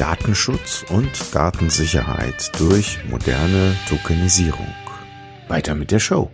Datenschutz und Datensicherheit durch moderne Tokenisierung. Weiter mit der Show.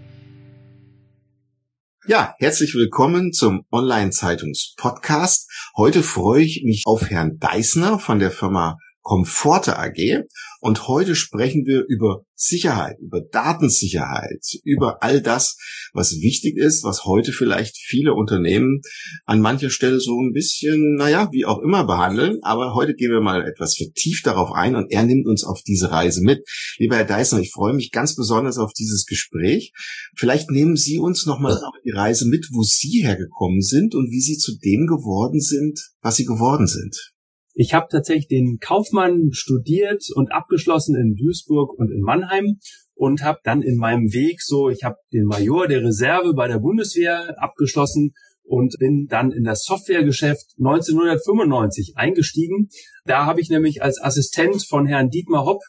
Ja, herzlich willkommen zum Online-Zeitungs-Podcast. Heute freue ich mich auf Herrn Deissner von der Firma Comforte AG. Und heute sprechen wir über Sicherheit, über Datensicherheit, über all das, was wichtig ist, was heute vielleicht viele Unternehmen an mancher Stelle so ein bisschen, naja, wie auch immer behandeln. Aber heute gehen wir mal etwas vertieft darauf ein und er nimmt uns auf diese Reise mit. Lieber Herr Deissner, ich freue mich ganz besonders auf dieses Gespräch. Vielleicht nehmen Sie uns nochmal auf die Reise mit, wo Sie hergekommen sind und wie Sie zu dem geworden sind, was Sie geworden sind. Ich habe tatsächlich den Kaufmann studiert und abgeschlossen in Duisburg und in Mannheim und habe dann in meinem Weg so, ich habe den Major der Reserve bei der Bundeswehr abgeschlossen und bin dann in das Softwaregeschäft 1995 eingestiegen. Da habe ich nämlich als Assistent von Herrn Dietmar Hopp,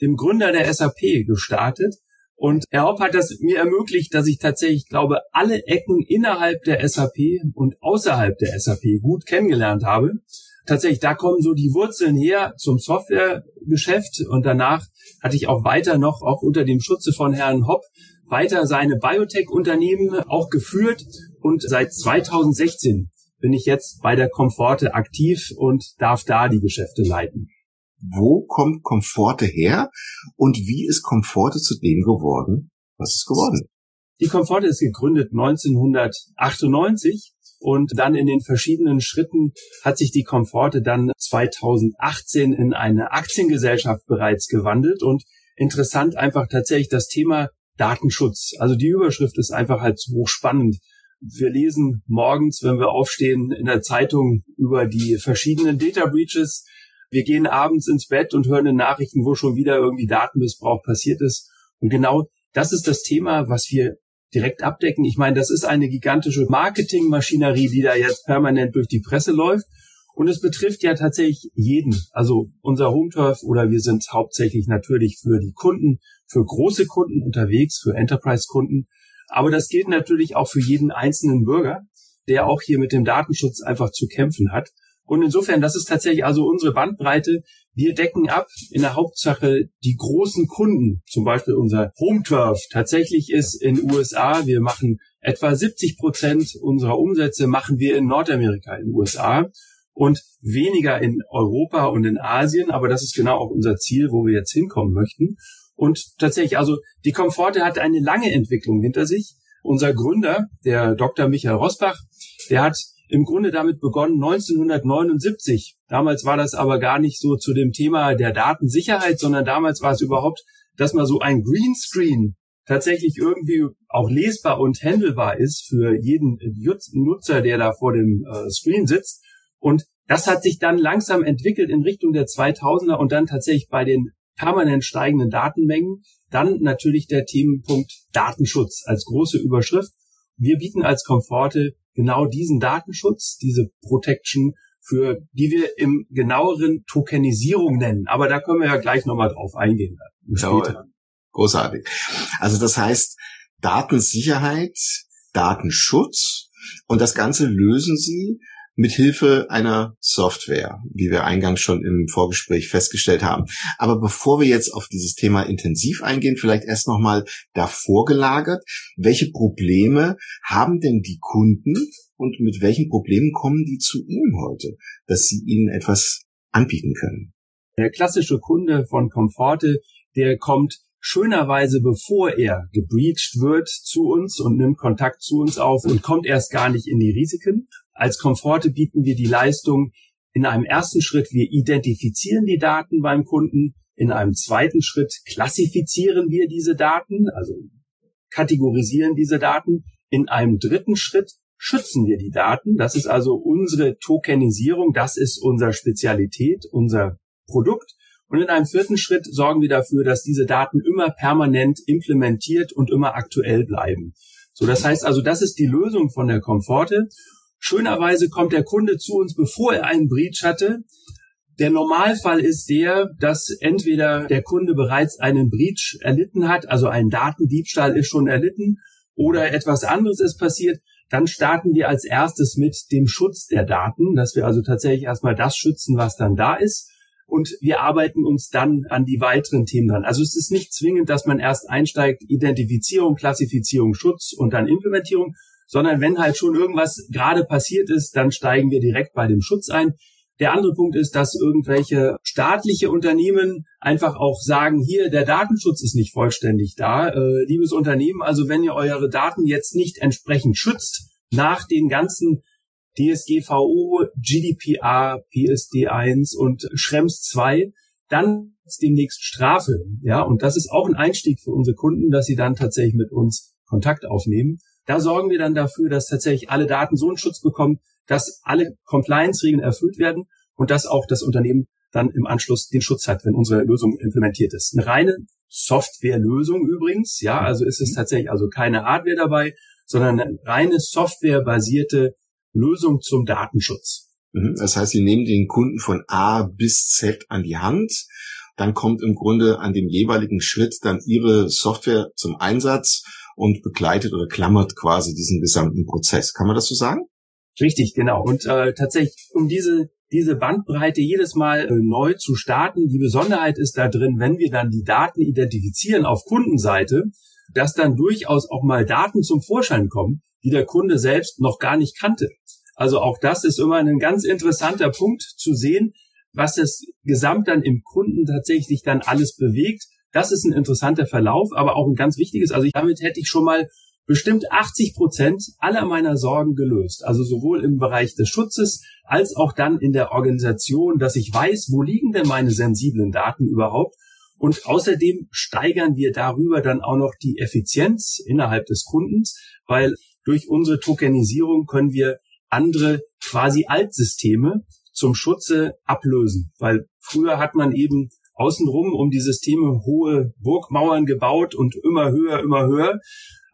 dem Gründer der SAP, gestartet. Und Herr Hopp hat das mir ermöglicht, dass ich tatsächlich, glaube, alle Ecken innerhalb der SAP und außerhalb der SAP gut kennengelernt habe tatsächlich, da kommen so die Wurzeln her zum Softwaregeschäft und danach hatte ich auch weiter noch, auch unter dem Schutze von Herrn Hopp, weiter seine Biotech-Unternehmen auch geführt. Und seit 2016 bin ich jetzt bei der Comforte aktiv und darf da die Geschäfte leiten. Wo kommt Comforte her und wie ist Comforte zu dem geworden, was es geworden Die Comforte ist gegründet 1998 und dann in den verschiedenen Schritten hat sich die Komforte dann 2018 in eine Aktiengesellschaft bereits gewandelt. Und interessant einfach tatsächlich das Thema Datenschutz. Also die Überschrift ist einfach halt so spannend. Wir lesen morgens, wenn wir aufstehen, in der Zeitung über die verschiedenen Data Breaches. Wir gehen abends ins Bett und hören in Nachrichten, wo schon wieder irgendwie Datenmissbrauch passiert ist. Und genau das ist das Thema, was wir direkt abdecken. Ich meine, das ist eine gigantische Marketingmaschinerie, die da jetzt permanent durch die Presse läuft. Und es betrifft ja tatsächlich jeden. Also unser Hometurf oder wir sind hauptsächlich natürlich für die Kunden, für große Kunden unterwegs, für Enterprise-Kunden. Aber das gilt natürlich auch für jeden einzelnen Bürger, der auch hier mit dem Datenschutz einfach zu kämpfen hat. Und insofern, das ist tatsächlich also unsere Bandbreite. Wir decken ab in der Hauptsache die großen Kunden, zum Beispiel unser Home Turf. Tatsächlich ist in USA, wir machen etwa 70 Prozent unserer Umsätze machen wir in Nordamerika, in USA und weniger in Europa und in Asien. Aber das ist genau auch unser Ziel, wo wir jetzt hinkommen möchten. Und tatsächlich, also die Komforte hat eine lange Entwicklung hinter sich. Unser Gründer, der Dr. Michael Rosbach, der hat im Grunde damit begonnen 1979. Damals war das aber gar nicht so zu dem Thema der Datensicherheit, sondern damals war es überhaupt, dass mal so ein Greenscreen tatsächlich irgendwie auch lesbar und handelbar ist für jeden Nutzer, der da vor dem äh, Screen sitzt. Und das hat sich dann langsam entwickelt in Richtung der 2000er und dann tatsächlich bei den permanent steigenden Datenmengen. Dann natürlich der Themenpunkt Datenschutz als große Überschrift. Wir bieten als Komforte genau diesen Datenschutz, diese Protection, für die wir im genaueren Tokenisierung nennen. Aber da können wir ja gleich nochmal drauf eingehen. Später. Großartig. Also das heißt, Datensicherheit, Datenschutz und das Ganze lösen Sie mit Hilfe einer Software, wie wir eingangs schon im Vorgespräch festgestellt haben. Aber bevor wir jetzt auf dieses Thema intensiv eingehen, vielleicht erst nochmal davor gelagert, welche Probleme haben denn die Kunden und mit welchen Problemen kommen die zu Ihnen heute, dass Sie ihnen etwas anbieten können? Der klassische Kunde von Comforte, der kommt schönerweise, bevor er gebreached wird, zu uns und nimmt Kontakt zu uns auf und kommt erst gar nicht in die Risiken. Als Komforte bieten wir die Leistung in einem ersten Schritt, wir identifizieren die Daten beim Kunden. In einem zweiten Schritt klassifizieren wir diese Daten, also kategorisieren diese Daten. In einem dritten Schritt schützen wir die Daten. Das ist also unsere Tokenisierung. Das ist unsere Spezialität, unser Produkt. Und in einem vierten Schritt sorgen wir dafür, dass diese Daten immer permanent implementiert und immer aktuell bleiben. So, das heißt also, das ist die Lösung von der Komforte. Schönerweise kommt der Kunde zu uns, bevor er einen Breach hatte. Der Normalfall ist der, dass entweder der Kunde bereits einen Breach erlitten hat, also ein Datendiebstahl ist schon erlitten, oder etwas anderes ist passiert. Dann starten wir als erstes mit dem Schutz der Daten, dass wir also tatsächlich erstmal das schützen, was dann da ist. Und wir arbeiten uns dann an die weiteren Themen dran. Also es ist nicht zwingend, dass man erst einsteigt, Identifizierung, Klassifizierung, Schutz und dann Implementierung, sondern wenn halt schon irgendwas gerade passiert ist, dann steigen wir direkt bei dem Schutz ein. Der andere Punkt ist, dass irgendwelche staatliche Unternehmen einfach auch sagen, hier, der Datenschutz ist nicht vollständig da. Äh, liebes Unternehmen, also wenn ihr eure Daten jetzt nicht entsprechend schützt, nach den ganzen DSGVO, GDPR, PSD1 und Schrems 2, dann ist demnächst Strafe. Ja, und das ist auch ein Einstieg für unsere Kunden, dass sie dann tatsächlich mit uns Kontakt aufnehmen. Da sorgen wir dann dafür, dass tatsächlich alle Daten so einen Schutz bekommen, dass alle Compliance-Regeln erfüllt werden und dass auch das Unternehmen dann im Anschluss den Schutz hat, wenn unsere Lösung implementiert ist. Eine reine Softwarelösung übrigens, ja, also ist es mhm. tatsächlich also keine Hardware dabei, sondern eine reine softwarebasierte Lösung zum Datenschutz. Mhm. Das heißt, Sie nehmen den Kunden von A bis Z an die Hand. Dann kommt im Grunde an dem jeweiligen Schritt dann Ihre Software zum Einsatz und begleitet oder klammert quasi diesen gesamten Prozess. Kann man das so sagen? Richtig, genau. Und äh, tatsächlich, um diese, diese Bandbreite jedes Mal äh, neu zu starten, die Besonderheit ist da drin, wenn wir dann die Daten identifizieren auf Kundenseite, dass dann durchaus auch mal Daten zum Vorschein kommen, die der Kunde selbst noch gar nicht kannte. Also auch das ist immer ein ganz interessanter Punkt zu sehen, was das Gesamt dann im Kunden tatsächlich dann alles bewegt. Das ist ein interessanter Verlauf, aber auch ein ganz wichtiges. Also damit hätte ich schon mal bestimmt 80 Prozent aller meiner Sorgen gelöst. Also sowohl im Bereich des Schutzes als auch dann in der Organisation, dass ich weiß, wo liegen denn meine sensiblen Daten überhaupt. Und außerdem steigern wir darüber dann auch noch die Effizienz innerhalb des Kundens, weil durch unsere Tokenisierung können wir andere quasi Altsysteme zum Schutze ablösen. Weil früher hat man eben außenrum um die Systeme hohe Burgmauern gebaut und immer höher, immer höher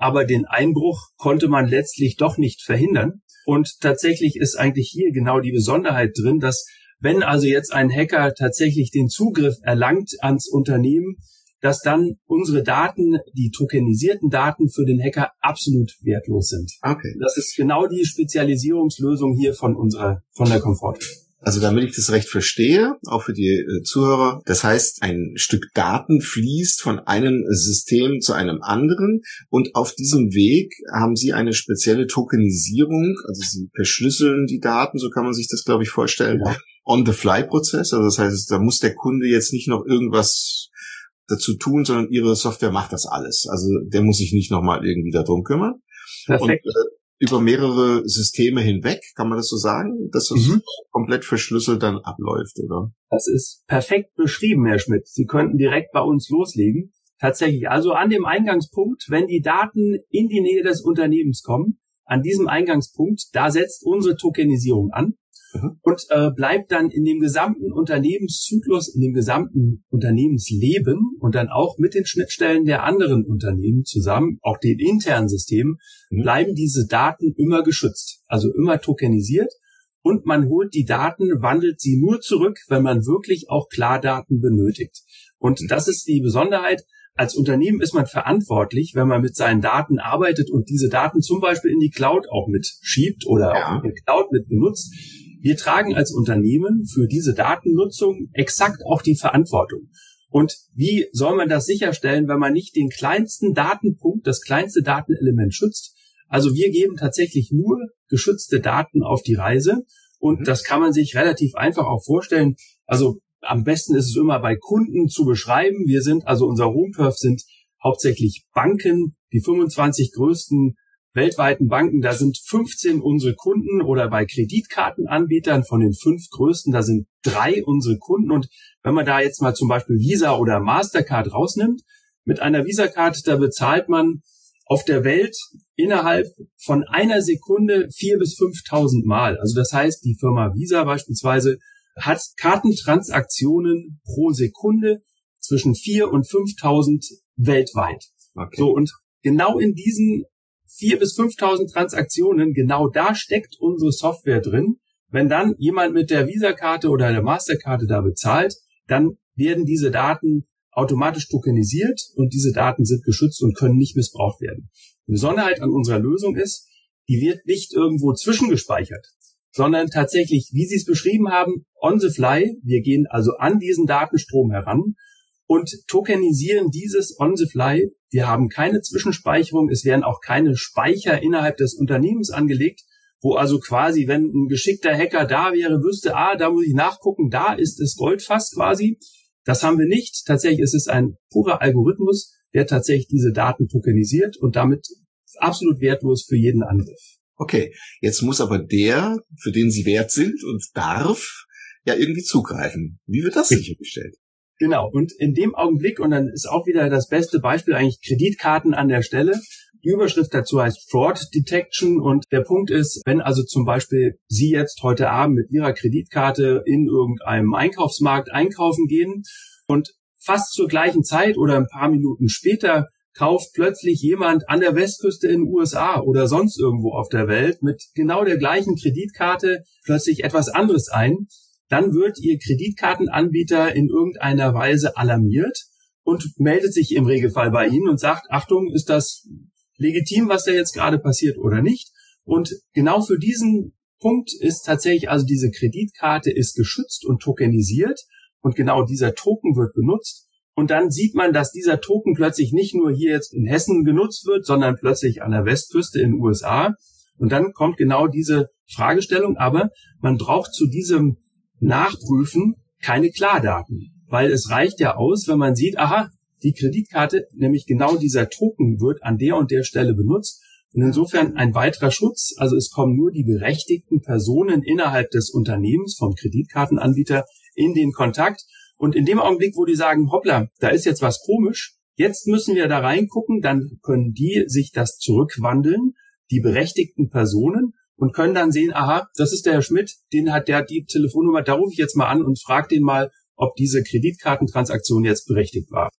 aber den Einbruch konnte man letztlich doch nicht verhindern. Und tatsächlich ist eigentlich hier genau die Besonderheit drin, dass wenn also jetzt ein Hacker tatsächlich den Zugriff erlangt ans Unternehmen, dass dann unsere Daten, die tokenisierten Daten für den Hacker absolut wertlos sind. Okay. Das ist genau die Spezialisierungslösung hier von unserer, von der Komfort. Also damit ich das recht verstehe, auch für die äh, Zuhörer, das heißt, ein Stück Daten fließt von einem System zu einem anderen und auf diesem Weg haben Sie eine spezielle Tokenisierung, also Sie verschlüsseln die Daten, so kann man sich das, glaube ich, vorstellen. Ja. On-the-fly-Prozess, also das heißt, da muss der Kunde jetzt nicht noch irgendwas dazu tun, sondern Ihre Software macht das alles. Also der muss sich nicht nochmal irgendwie darum kümmern. Perfekt. Und, äh, über mehrere Systeme hinweg, kann man das so sagen, dass es mhm. komplett verschlüsselt dann abläuft, oder? Das ist perfekt beschrieben, Herr Schmidt. Sie könnten direkt bei uns loslegen. Tatsächlich, also an dem Eingangspunkt, wenn die Daten in die Nähe des Unternehmens kommen, an diesem Eingangspunkt, da setzt unsere Tokenisierung an mhm. und äh, bleibt dann in dem gesamten Unternehmenszyklus, in dem gesamten Unternehmensleben und dann auch mit den Schnittstellen der anderen Unternehmen zusammen, auch den internen Systemen, mhm. bleiben diese Daten immer geschützt, also immer tokenisiert und man holt die Daten, wandelt sie nur zurück, wenn man wirklich auch Klardaten benötigt. Und mhm. das ist die Besonderheit. Als Unternehmen ist man verantwortlich, wenn man mit seinen Daten arbeitet und diese Daten zum Beispiel in die Cloud auch mitschiebt oder ja. auch in die Cloud mit benutzt, wir tragen als Unternehmen für diese Datennutzung exakt auch die Verantwortung. Und wie soll man das sicherstellen, wenn man nicht den kleinsten Datenpunkt, das kleinste Datenelement schützt? Also wir geben tatsächlich nur geschützte Daten auf die Reise und mhm. das kann man sich relativ einfach auch vorstellen. Also am besten ist es immer bei Kunden zu beschreiben. Wir sind, also unser Home-Turf sind hauptsächlich Banken, die 25 größten weltweiten Banken, da sind 15 unsere Kunden oder bei Kreditkartenanbietern von den fünf größten, da sind drei unsere Kunden. Und wenn man da jetzt mal zum Beispiel Visa oder Mastercard rausnimmt, mit einer Visa-Card, da bezahlt man auf der Welt innerhalb von einer Sekunde vier bis 5.000 Mal. Also das heißt, die Firma Visa beispielsweise hat Kartentransaktionen pro Sekunde zwischen 4 und 5000 weltweit. Okay. So, und genau in diesen 4 bis 5000 Transaktionen, genau da steckt unsere Software drin. Wenn dann jemand mit der Visa-Karte oder der Masterkarte da bezahlt, dann werden diese Daten automatisch tokenisiert und diese Daten sind geschützt und können nicht missbraucht werden. Die Besonderheit an unserer Lösung ist, die wird nicht irgendwo zwischengespeichert, sondern tatsächlich, wie Sie es beschrieben haben, on the fly. Wir gehen also an diesen Datenstrom heran und tokenisieren dieses on the fly. Wir haben keine Zwischenspeicherung. Es werden auch keine Speicher innerhalb des Unternehmens angelegt, wo also quasi, wenn ein geschickter Hacker da wäre, wüsste, ah, da muss ich nachgucken, da ist es Goldfass quasi. Das haben wir nicht. Tatsächlich ist es ein purer Algorithmus, der tatsächlich diese Daten tokenisiert und damit absolut wertlos für jeden Angriff. Okay, jetzt muss aber der, für den Sie wert sind und darf, ja irgendwie zugreifen. Wie wird das sichergestellt? Genau, und in dem Augenblick, und dann ist auch wieder das beste Beispiel eigentlich Kreditkarten an der Stelle. Die Überschrift dazu heißt Fraud Detection und der Punkt ist, wenn also zum Beispiel Sie jetzt heute Abend mit Ihrer Kreditkarte in irgendeinem Einkaufsmarkt einkaufen gehen und fast zur gleichen Zeit oder ein paar Minuten später kauft plötzlich jemand an der Westküste in den USA oder sonst irgendwo auf der Welt mit genau der gleichen Kreditkarte plötzlich etwas anderes ein, dann wird Ihr Kreditkartenanbieter in irgendeiner Weise alarmiert und meldet sich im Regelfall bei Ihnen und sagt, Achtung, ist das legitim, was da jetzt gerade passiert oder nicht? Und genau für diesen Punkt ist tatsächlich, also diese Kreditkarte ist geschützt und tokenisiert und genau dieser Token wird benutzt, und dann sieht man, dass dieser Token plötzlich nicht nur hier jetzt in Hessen genutzt wird, sondern plötzlich an der Westküste in den USA. Und dann kommt genau diese Fragestellung, aber man braucht zu diesem Nachprüfen keine Klardaten, weil es reicht ja aus, wenn man sieht, aha, die Kreditkarte, nämlich genau dieser Token wird an der und der Stelle benutzt. Und insofern ein weiterer Schutz, also es kommen nur die berechtigten Personen innerhalb des Unternehmens vom Kreditkartenanbieter in den Kontakt und in dem Augenblick, wo die sagen, hoppla, da ist jetzt was komisch, jetzt müssen wir da reingucken, dann können die sich das zurückwandeln, die berechtigten Personen, und können dann sehen, aha, das ist der Herr Schmidt, den hat der die Telefonnummer, da rufe ich jetzt mal an und frage den mal, ob diese Kreditkartentransaktion jetzt berechtigt war.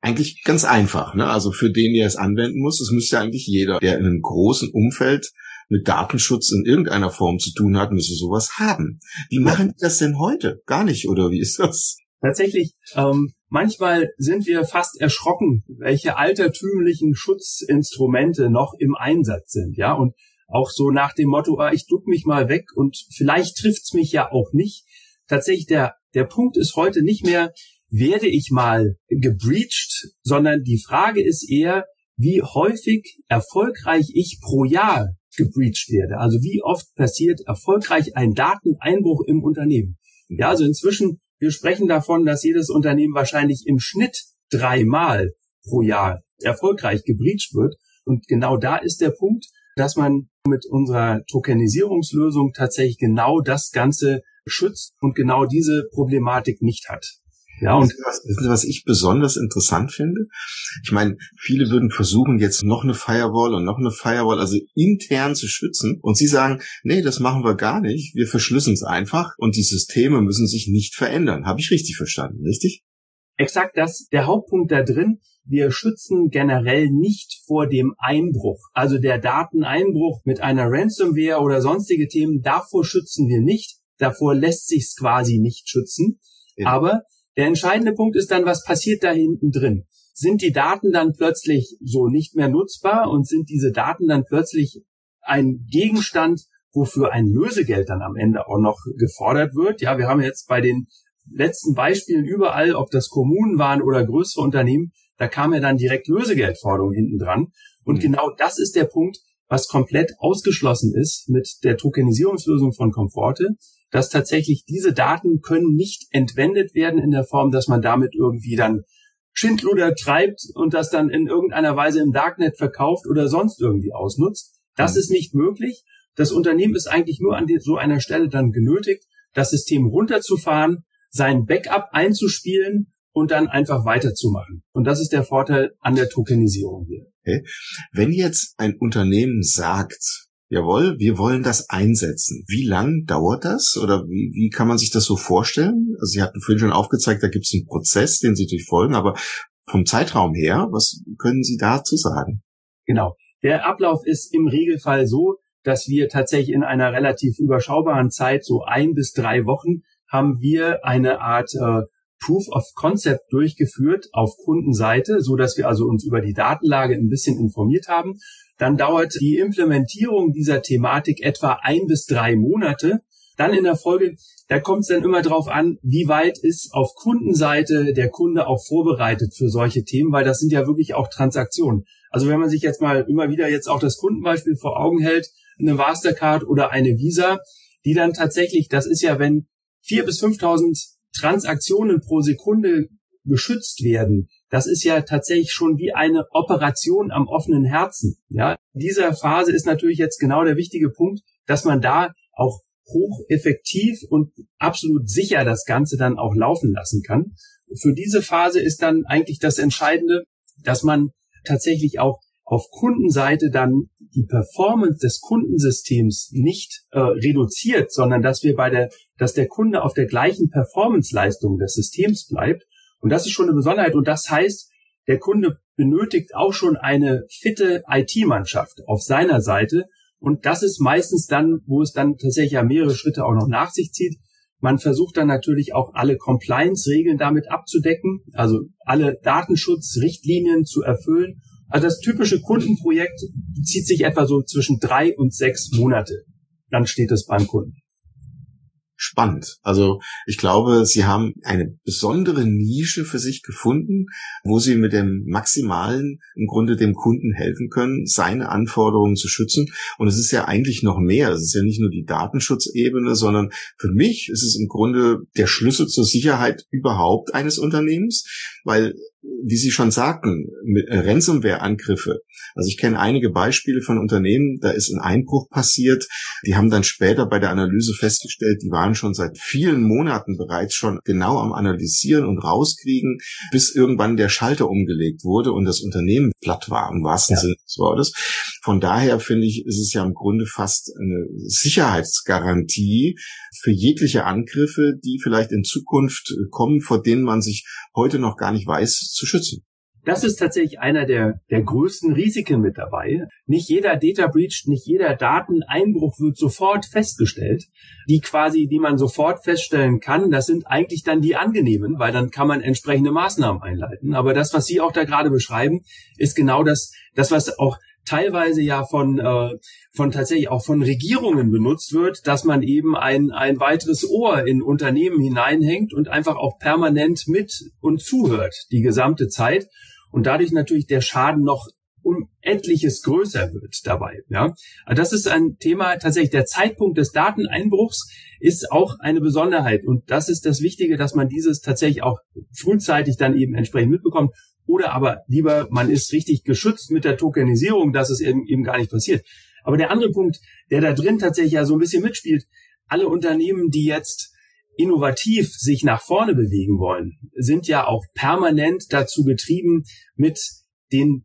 Eigentlich ganz einfach, ne? Also für den, der es anwenden muss, das müsste eigentlich jeder, der in einem großen Umfeld mit Datenschutz in irgendeiner Form zu tun hat, müsste sowas haben. Wie machen die das denn heute? Gar nicht, oder wie ist das? Tatsächlich, ähm, manchmal sind wir fast erschrocken, welche altertümlichen Schutzinstrumente noch im Einsatz sind, ja, und auch so nach dem Motto, ah, ich duck mich mal weg und vielleicht trifft's mich ja auch nicht. Tatsächlich, der, der Punkt ist heute nicht mehr, werde ich mal gebreached, sondern die Frage ist eher, wie häufig erfolgreich ich pro Jahr gebreached werde. Also wie oft passiert erfolgreich ein Dateneinbruch im Unternehmen. Ja, also inzwischen wir sprechen davon, dass jedes Unternehmen wahrscheinlich im Schnitt dreimal pro Jahr erfolgreich gebreached wird. Und genau da ist der Punkt, dass man mit unserer Tokenisierungslösung tatsächlich genau das Ganze schützt und genau diese Problematik nicht hat. Ja, und wissen Sie, was ich besonders interessant finde? Ich meine, viele würden versuchen, jetzt noch eine Firewall und noch eine Firewall, also intern zu schützen. Und Sie sagen, nee, das machen wir gar nicht. Wir verschlüsseln es einfach und die Systeme müssen sich nicht verändern. Habe ich richtig verstanden, richtig? Exakt das. Der Hauptpunkt da drin. Wir schützen generell nicht vor dem Einbruch. Also der Dateneinbruch mit einer Ransomware oder sonstige Themen, davor schützen wir nicht. Davor lässt sich's quasi nicht schützen. Ja. Aber der entscheidende Punkt ist dann, was passiert da hinten drin? Sind die Daten dann plötzlich so nicht mehr nutzbar und sind diese Daten dann plötzlich ein Gegenstand, wofür ein Lösegeld dann am Ende auch noch gefordert wird? Ja, wir haben jetzt bei den letzten Beispielen überall, ob das Kommunen waren oder größere Unternehmen, da kam ja dann direkt Lösegeldforderung hinten dran. Und mhm. genau das ist der Punkt, was komplett ausgeschlossen ist mit der Tokenisierungslösung von Comforte, dass tatsächlich diese Daten können nicht entwendet werden in der Form, dass man damit irgendwie dann Schindluder treibt und das dann in irgendeiner Weise im Darknet verkauft oder sonst irgendwie ausnutzt. Das mhm. ist nicht möglich. Das Unternehmen ist eigentlich nur an so einer Stelle dann genötigt, das System runterzufahren, sein Backup einzuspielen und dann einfach weiterzumachen. Und das ist der Vorteil an der Tokenisierung hier. Okay. Wenn jetzt ein Unternehmen sagt, jawohl, wir wollen das einsetzen. Wie lang dauert das oder wie, wie kann man sich das so vorstellen? Also Sie hatten vorhin schon aufgezeigt, da gibt es einen Prozess, den Sie durchfolgen, aber vom Zeitraum her, was können Sie dazu sagen? Genau. Der Ablauf ist im Regelfall so, dass wir tatsächlich in einer relativ überschaubaren Zeit, so ein bis drei Wochen, haben wir eine Art äh, Proof of Concept durchgeführt auf Kundenseite, so dass wir also uns über die Datenlage ein bisschen informiert haben. Dann dauert die Implementierung dieser Thematik etwa ein bis drei Monate. Dann in der Folge, da kommt es dann immer darauf an, wie weit ist auf Kundenseite der Kunde auch vorbereitet für solche Themen, weil das sind ja wirklich auch Transaktionen. Also wenn man sich jetzt mal immer wieder jetzt auch das Kundenbeispiel vor Augen hält, eine Mastercard oder eine Visa, die dann tatsächlich, das ist ja, wenn vier bis 5.000 Transaktionen pro Sekunde geschützt werden, das ist ja tatsächlich schon wie eine Operation am offenen Herzen. Ja, dieser Phase ist natürlich jetzt genau der wichtige Punkt, dass man da auch hocheffektiv und absolut sicher das Ganze dann auch laufen lassen kann. Für diese Phase ist dann eigentlich das Entscheidende, dass man tatsächlich auch auf Kundenseite dann die Performance des Kundensystems nicht äh, reduziert, sondern dass wir bei der, dass der Kunde auf der gleichen Performance-Leistung des Systems bleibt. Und das ist schon eine Besonderheit. Und das heißt, der Kunde benötigt auch schon eine fitte IT-Mannschaft auf seiner Seite. Und das ist meistens dann, wo es dann tatsächlich ja mehrere Schritte auch noch nach sich zieht. Man versucht dann natürlich auch alle Compliance-Regeln damit abzudecken, also alle Datenschutzrichtlinien zu erfüllen also das typische Kundenprojekt zieht sich etwa so zwischen drei und sechs Monate. Dann steht es beim Kunden spannend. Also ich glaube, Sie haben eine besondere Nische für sich gefunden, wo Sie mit dem Maximalen im Grunde dem Kunden helfen können, seine Anforderungen zu schützen. Und es ist ja eigentlich noch mehr. Es ist ja nicht nur die Datenschutzebene, sondern für mich ist es im Grunde der Schlüssel zur Sicherheit überhaupt eines Unternehmens, weil wie Sie schon sagten, mit Ransomware-Angriffe. Also ich kenne einige Beispiele von Unternehmen, da ist ein Einbruch passiert. Die haben dann später bei der Analyse festgestellt, die waren schon seit vielen Monaten bereits schon genau am Analysieren und rauskriegen, bis irgendwann der Schalter umgelegt wurde und das Unternehmen platt war, im wahrsten ja. Sinne des Wortes. Von daher finde ich, ist es ja im Grunde fast eine Sicherheitsgarantie für jegliche Angriffe, die vielleicht in Zukunft kommen, vor denen man sich heute noch gar nicht weiß zu schützen. Das ist tatsächlich einer der, der größten Risiken mit dabei. Nicht jeder Data Breach, nicht jeder Dateneinbruch wird sofort festgestellt. Die quasi, die man sofort feststellen kann, das sind eigentlich dann die angenehmen, weil dann kann man entsprechende Maßnahmen einleiten. Aber das, was Sie auch da gerade beschreiben, ist genau das, das, was auch teilweise ja von, äh, von tatsächlich auch von Regierungen benutzt wird, dass man eben ein, ein weiteres Ohr in Unternehmen hineinhängt und einfach auch permanent mit und zuhört die gesamte Zeit und dadurch natürlich der Schaden noch etliches größer wird dabei. Ja, also das ist ein Thema. Tatsächlich der Zeitpunkt des Dateneinbruchs ist auch eine Besonderheit und das ist das Wichtige, dass man dieses tatsächlich auch frühzeitig dann eben entsprechend mitbekommt oder aber lieber, man ist richtig geschützt mit der Tokenisierung, dass es eben, eben gar nicht passiert. Aber der andere Punkt, der da drin tatsächlich ja so ein bisschen mitspielt, alle Unternehmen, die jetzt innovativ sich nach vorne bewegen wollen, sind ja auch permanent dazu getrieben, mit den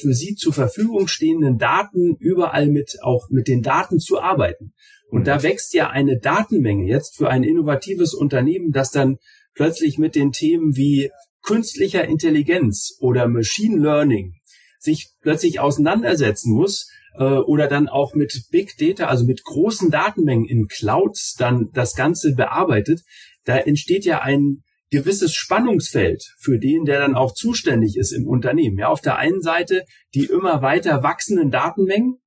für sie zur Verfügung stehenden Daten überall mit auch mit den Daten zu arbeiten. Und da wächst ja eine Datenmenge jetzt für ein innovatives Unternehmen, das dann plötzlich mit den Themen wie künstlicher Intelligenz oder Machine Learning sich plötzlich auseinandersetzen muss äh, oder dann auch mit Big Data, also mit großen Datenmengen in Clouds dann das Ganze bearbeitet, da entsteht ja ein gewisses Spannungsfeld für den, der dann auch zuständig ist im Unternehmen. Ja, auf der einen Seite die immer weiter wachsenden Datenmengen,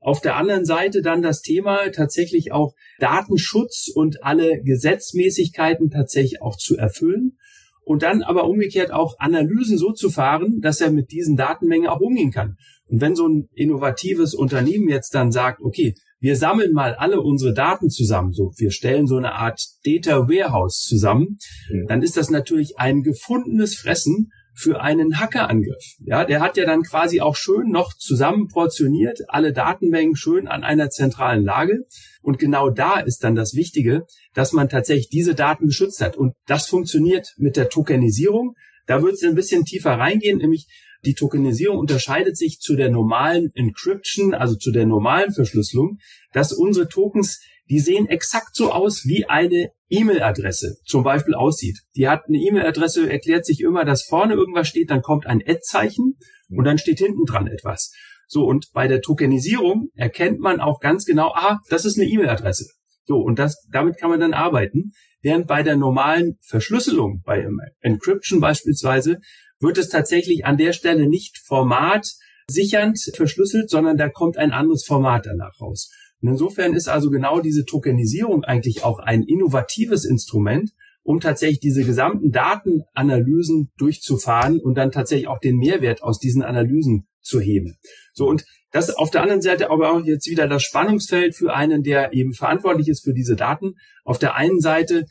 auf der anderen Seite dann das Thema tatsächlich auch Datenschutz und alle Gesetzmäßigkeiten tatsächlich auch zu erfüllen und dann aber umgekehrt auch Analysen so zu fahren, dass er mit diesen Datenmengen auch umgehen kann. Und wenn so ein innovatives Unternehmen jetzt dann sagt, okay, wir sammeln mal alle unsere Daten zusammen, so wir stellen so eine Art Data Warehouse zusammen, mhm. dann ist das natürlich ein gefundenes Fressen für einen Hackerangriff. Ja, der hat ja dann quasi auch schön noch zusammen portioniert, alle Datenmengen schön an einer zentralen Lage. Und genau da ist dann das Wichtige, dass man tatsächlich diese Daten geschützt hat. Und das funktioniert mit der Tokenisierung. Da wird es ein bisschen tiefer reingehen, nämlich Die Tokenisierung unterscheidet sich zu der normalen Encryption, also zu der normalen Verschlüsselung, dass unsere Tokens, die sehen exakt so aus, wie eine E-Mail-Adresse zum Beispiel aussieht. Die hat eine E-Mail-Adresse, erklärt sich immer, dass vorne irgendwas steht, dann kommt ein Ad-Zeichen und dann steht hinten dran etwas. So, und bei der Tokenisierung erkennt man auch ganz genau, ah, das ist eine E-Mail-Adresse. So, und das, damit kann man dann arbeiten. Während bei der normalen Verschlüsselung, bei Encryption beispielsweise, wird es tatsächlich an der Stelle nicht Format sichernd verschlüsselt, sondern da kommt ein anderes Format danach raus. Und insofern ist also genau diese Tokenisierung eigentlich auch ein innovatives Instrument, um tatsächlich diese gesamten Datenanalysen durchzufahren und dann tatsächlich auch den Mehrwert aus diesen Analysen zu heben. So und das auf der anderen Seite aber auch jetzt wieder das Spannungsfeld für einen, der eben verantwortlich ist für diese Daten. Auf der einen Seite,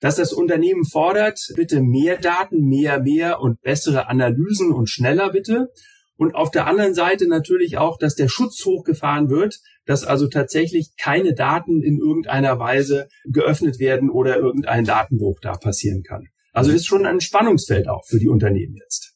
dass das Unternehmen fordert, bitte mehr Daten, mehr, mehr und bessere Analysen und schneller bitte. Und auf der anderen Seite natürlich auch, dass der Schutz hochgefahren wird, dass also tatsächlich keine Daten in irgendeiner Weise geöffnet werden oder irgendein Datenbruch da passieren kann. Also ist schon ein Spannungsfeld auch für die Unternehmen jetzt.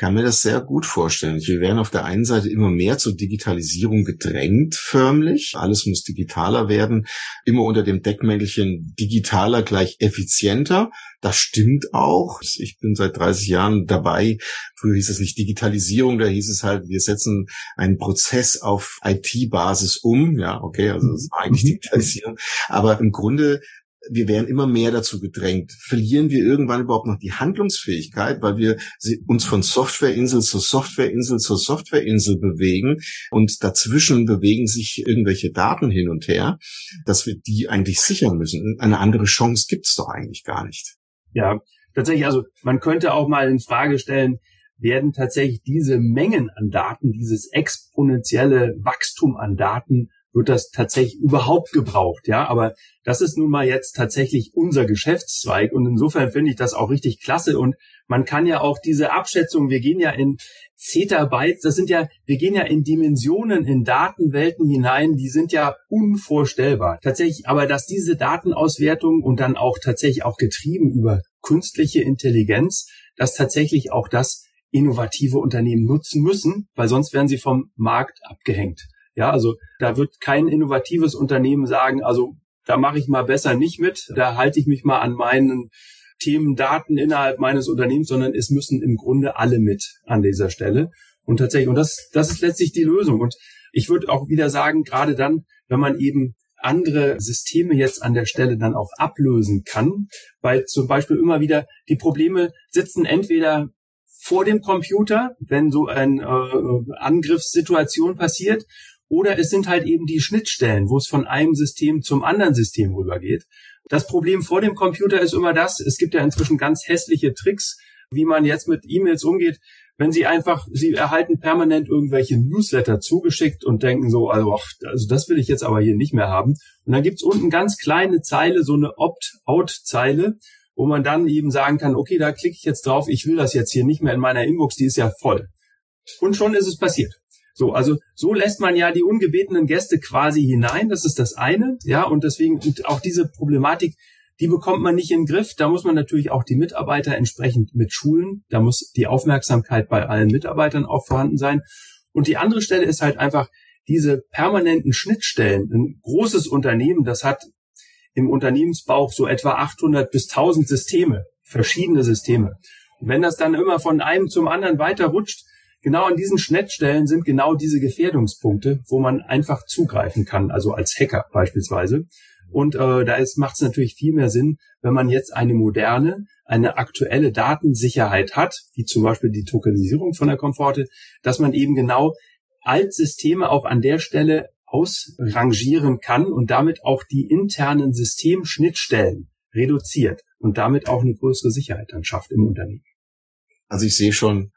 Ich kann mir das sehr gut vorstellen. Wir werden auf der einen Seite immer mehr zur Digitalisierung gedrängt, förmlich. Alles muss digitaler werden. Immer unter dem Deckmäntelchen digitaler gleich effizienter. Das stimmt auch. Ich bin seit 30 Jahren dabei. Früher hieß es nicht Digitalisierung, da hieß es halt, wir setzen einen Prozess auf IT-Basis um. Ja, okay, also das war eigentlich mhm. Digitalisierung. Aber im Grunde wir werden immer mehr dazu gedrängt. Verlieren wir irgendwann überhaupt noch die Handlungsfähigkeit, weil wir uns von Softwareinsel zu Softwareinsel zu Softwareinsel bewegen und dazwischen bewegen sich irgendwelche Daten hin und her, dass wir die eigentlich sichern müssen. Eine andere Chance gibt es doch eigentlich gar nicht. Ja, tatsächlich, also man könnte auch mal in Frage stellen, werden tatsächlich diese Mengen an Daten, dieses exponentielle Wachstum an Daten wird das tatsächlich überhaupt gebraucht, ja. Aber das ist nun mal jetzt tatsächlich unser Geschäftszweig und insofern finde ich das auch richtig klasse und man kann ja auch diese Abschätzung, wir gehen ja in Zettabytes, das sind ja, wir gehen ja in Dimensionen, in Datenwelten hinein, die sind ja unvorstellbar. Tatsächlich, aber dass diese Datenauswertung und dann auch tatsächlich auch getrieben über künstliche Intelligenz, dass tatsächlich auch das innovative Unternehmen nutzen müssen, weil sonst werden sie vom Markt abgehängt. Ja, also da wird kein innovatives Unternehmen sagen, also da mache ich mal besser nicht mit, da halte ich mich mal an meinen Themen, Daten innerhalb meines Unternehmens, sondern es müssen im Grunde alle mit an dieser Stelle. Und tatsächlich, und das, das ist letztlich die Lösung. Und ich würde auch wieder sagen, gerade dann, wenn man eben andere Systeme jetzt an der Stelle dann auch ablösen kann, weil zum Beispiel immer wieder die Probleme sitzen entweder vor dem Computer, wenn so eine äh, Angriffssituation passiert, oder es sind halt eben die Schnittstellen, wo es von einem System zum anderen System rübergeht. Das Problem vor dem Computer ist immer das, es gibt ja inzwischen ganz hässliche Tricks, wie man jetzt mit E-Mails umgeht, wenn Sie einfach, Sie erhalten permanent irgendwelche Newsletter zugeschickt und denken so, also, ach, also das will ich jetzt aber hier nicht mehr haben. Und dann gibt's unten ganz kleine Zeile, so eine Opt-out-Zeile, wo man dann eben sagen kann, okay, da klicke ich jetzt drauf, ich will das jetzt hier nicht mehr in meiner Inbox, die ist ja voll. Und schon ist es passiert. So, also so lässt man ja die ungebetenen Gäste quasi hinein. Das ist das eine. Ja, und deswegen und auch diese Problematik, die bekommt man nicht in den Griff. Da muss man natürlich auch die Mitarbeiter entsprechend mit schulen. Da muss die Aufmerksamkeit bei allen Mitarbeitern auch vorhanden sein. Und die andere Stelle ist halt einfach diese permanenten Schnittstellen. Ein großes Unternehmen, das hat im Unternehmensbauch so etwa 800 bis 1000 Systeme, verschiedene Systeme. Und wenn das dann immer von einem zum anderen weiter rutscht, genau an diesen Schnittstellen sind genau diese Gefährdungspunkte, wo man einfach zugreifen kann, also als Hacker beispielsweise. Und äh, da macht es natürlich viel mehr Sinn, wenn man jetzt eine moderne, eine aktuelle Datensicherheit hat, wie zum Beispiel die Tokenisierung von der Komforte, dass man eben genau Altsysteme auch an der Stelle ausrangieren kann und damit auch die internen Systemschnittstellen reduziert und damit auch eine größere Sicherheit dann schafft im Unternehmen. Also ich sehe schon,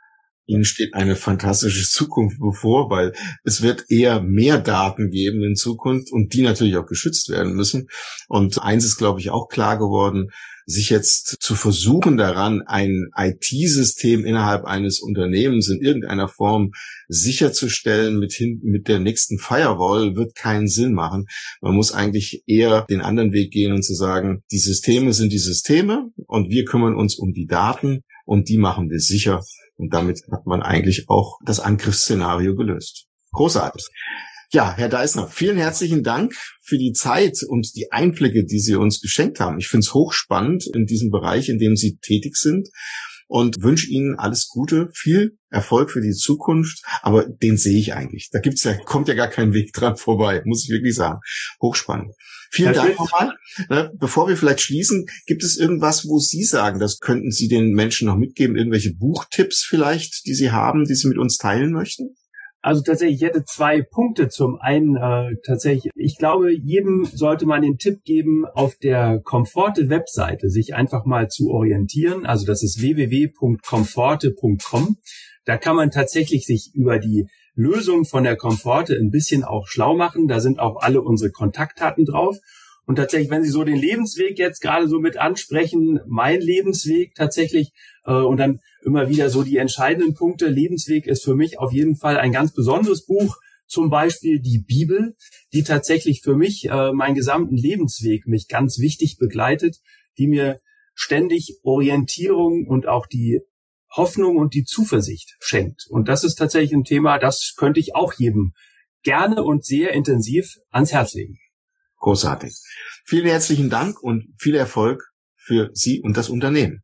Ihnen steht eine fantastische Zukunft bevor, weil es wird eher mehr Daten geben in Zukunft und die natürlich auch geschützt werden müssen. Und eins ist, glaube ich, auch klar geworden, sich jetzt zu versuchen daran, ein IT-System innerhalb eines Unternehmens in irgendeiner Form sicherzustellen mit, hin, mit der nächsten Firewall, wird keinen Sinn machen. Man muss eigentlich eher den anderen Weg gehen und zu sagen, die Systeme sind die Systeme und wir kümmern uns um die Daten und die machen wir sicher Und damit hat man eigentlich auch das Angriffsszenario gelöst. Großartig. Ja, Herr Deisner, vielen herzlichen Dank für die Zeit und die Einblicke, die Sie uns geschenkt haben. Ich finde es hochspannend in diesem Bereich, in dem Sie tätig sind und wünsche Ihnen alles Gute, viel Erfolg für die Zukunft. Aber den sehe ich eigentlich. Da gibt's ja, kommt ja gar kein Weg dran vorbei, muss ich wirklich sagen. Hochspannend. Vielen Dank nochmal. Ne, bevor wir vielleicht schließen, gibt es irgendwas, wo Sie sagen, das könnten Sie den Menschen noch mitgeben? Irgendwelche Buchtipps vielleicht, die Sie haben, die Sie mit uns teilen möchten? Also tatsächlich, ich hätte zwei Punkte. Zum einen äh, tatsächlich, ich glaube, jedem sollte man den Tipp geben, auf der Komforte-Webseite sich einfach mal zu orientieren. Also das ist www.komforte.com. Da kann man tatsächlich sich über die Lösung von der Komforte ein bisschen auch schlau machen. Da sind auch alle unsere Kontaktdaten drauf. Und tatsächlich, wenn Sie so den Lebensweg jetzt gerade so mit ansprechen, mein Lebensweg tatsächlich, äh, und dann immer wieder so die entscheidenden Punkte. Lebensweg ist für mich auf jeden Fall ein ganz besonderes Buch. Zum Beispiel die Bibel, die tatsächlich für mich äh, meinen gesamten Lebensweg mich ganz wichtig begleitet, die mir ständig Orientierung und auch die Hoffnung und die Zuversicht schenkt. Und das ist tatsächlich ein Thema, das könnte ich auch jedem gerne und sehr intensiv ans Herz legen. Großartig. Vielen herzlichen Dank und viel Erfolg für Sie und das Unternehmen.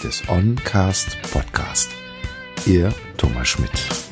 des Oncast Podcast. Ihr Thomas Schmidt.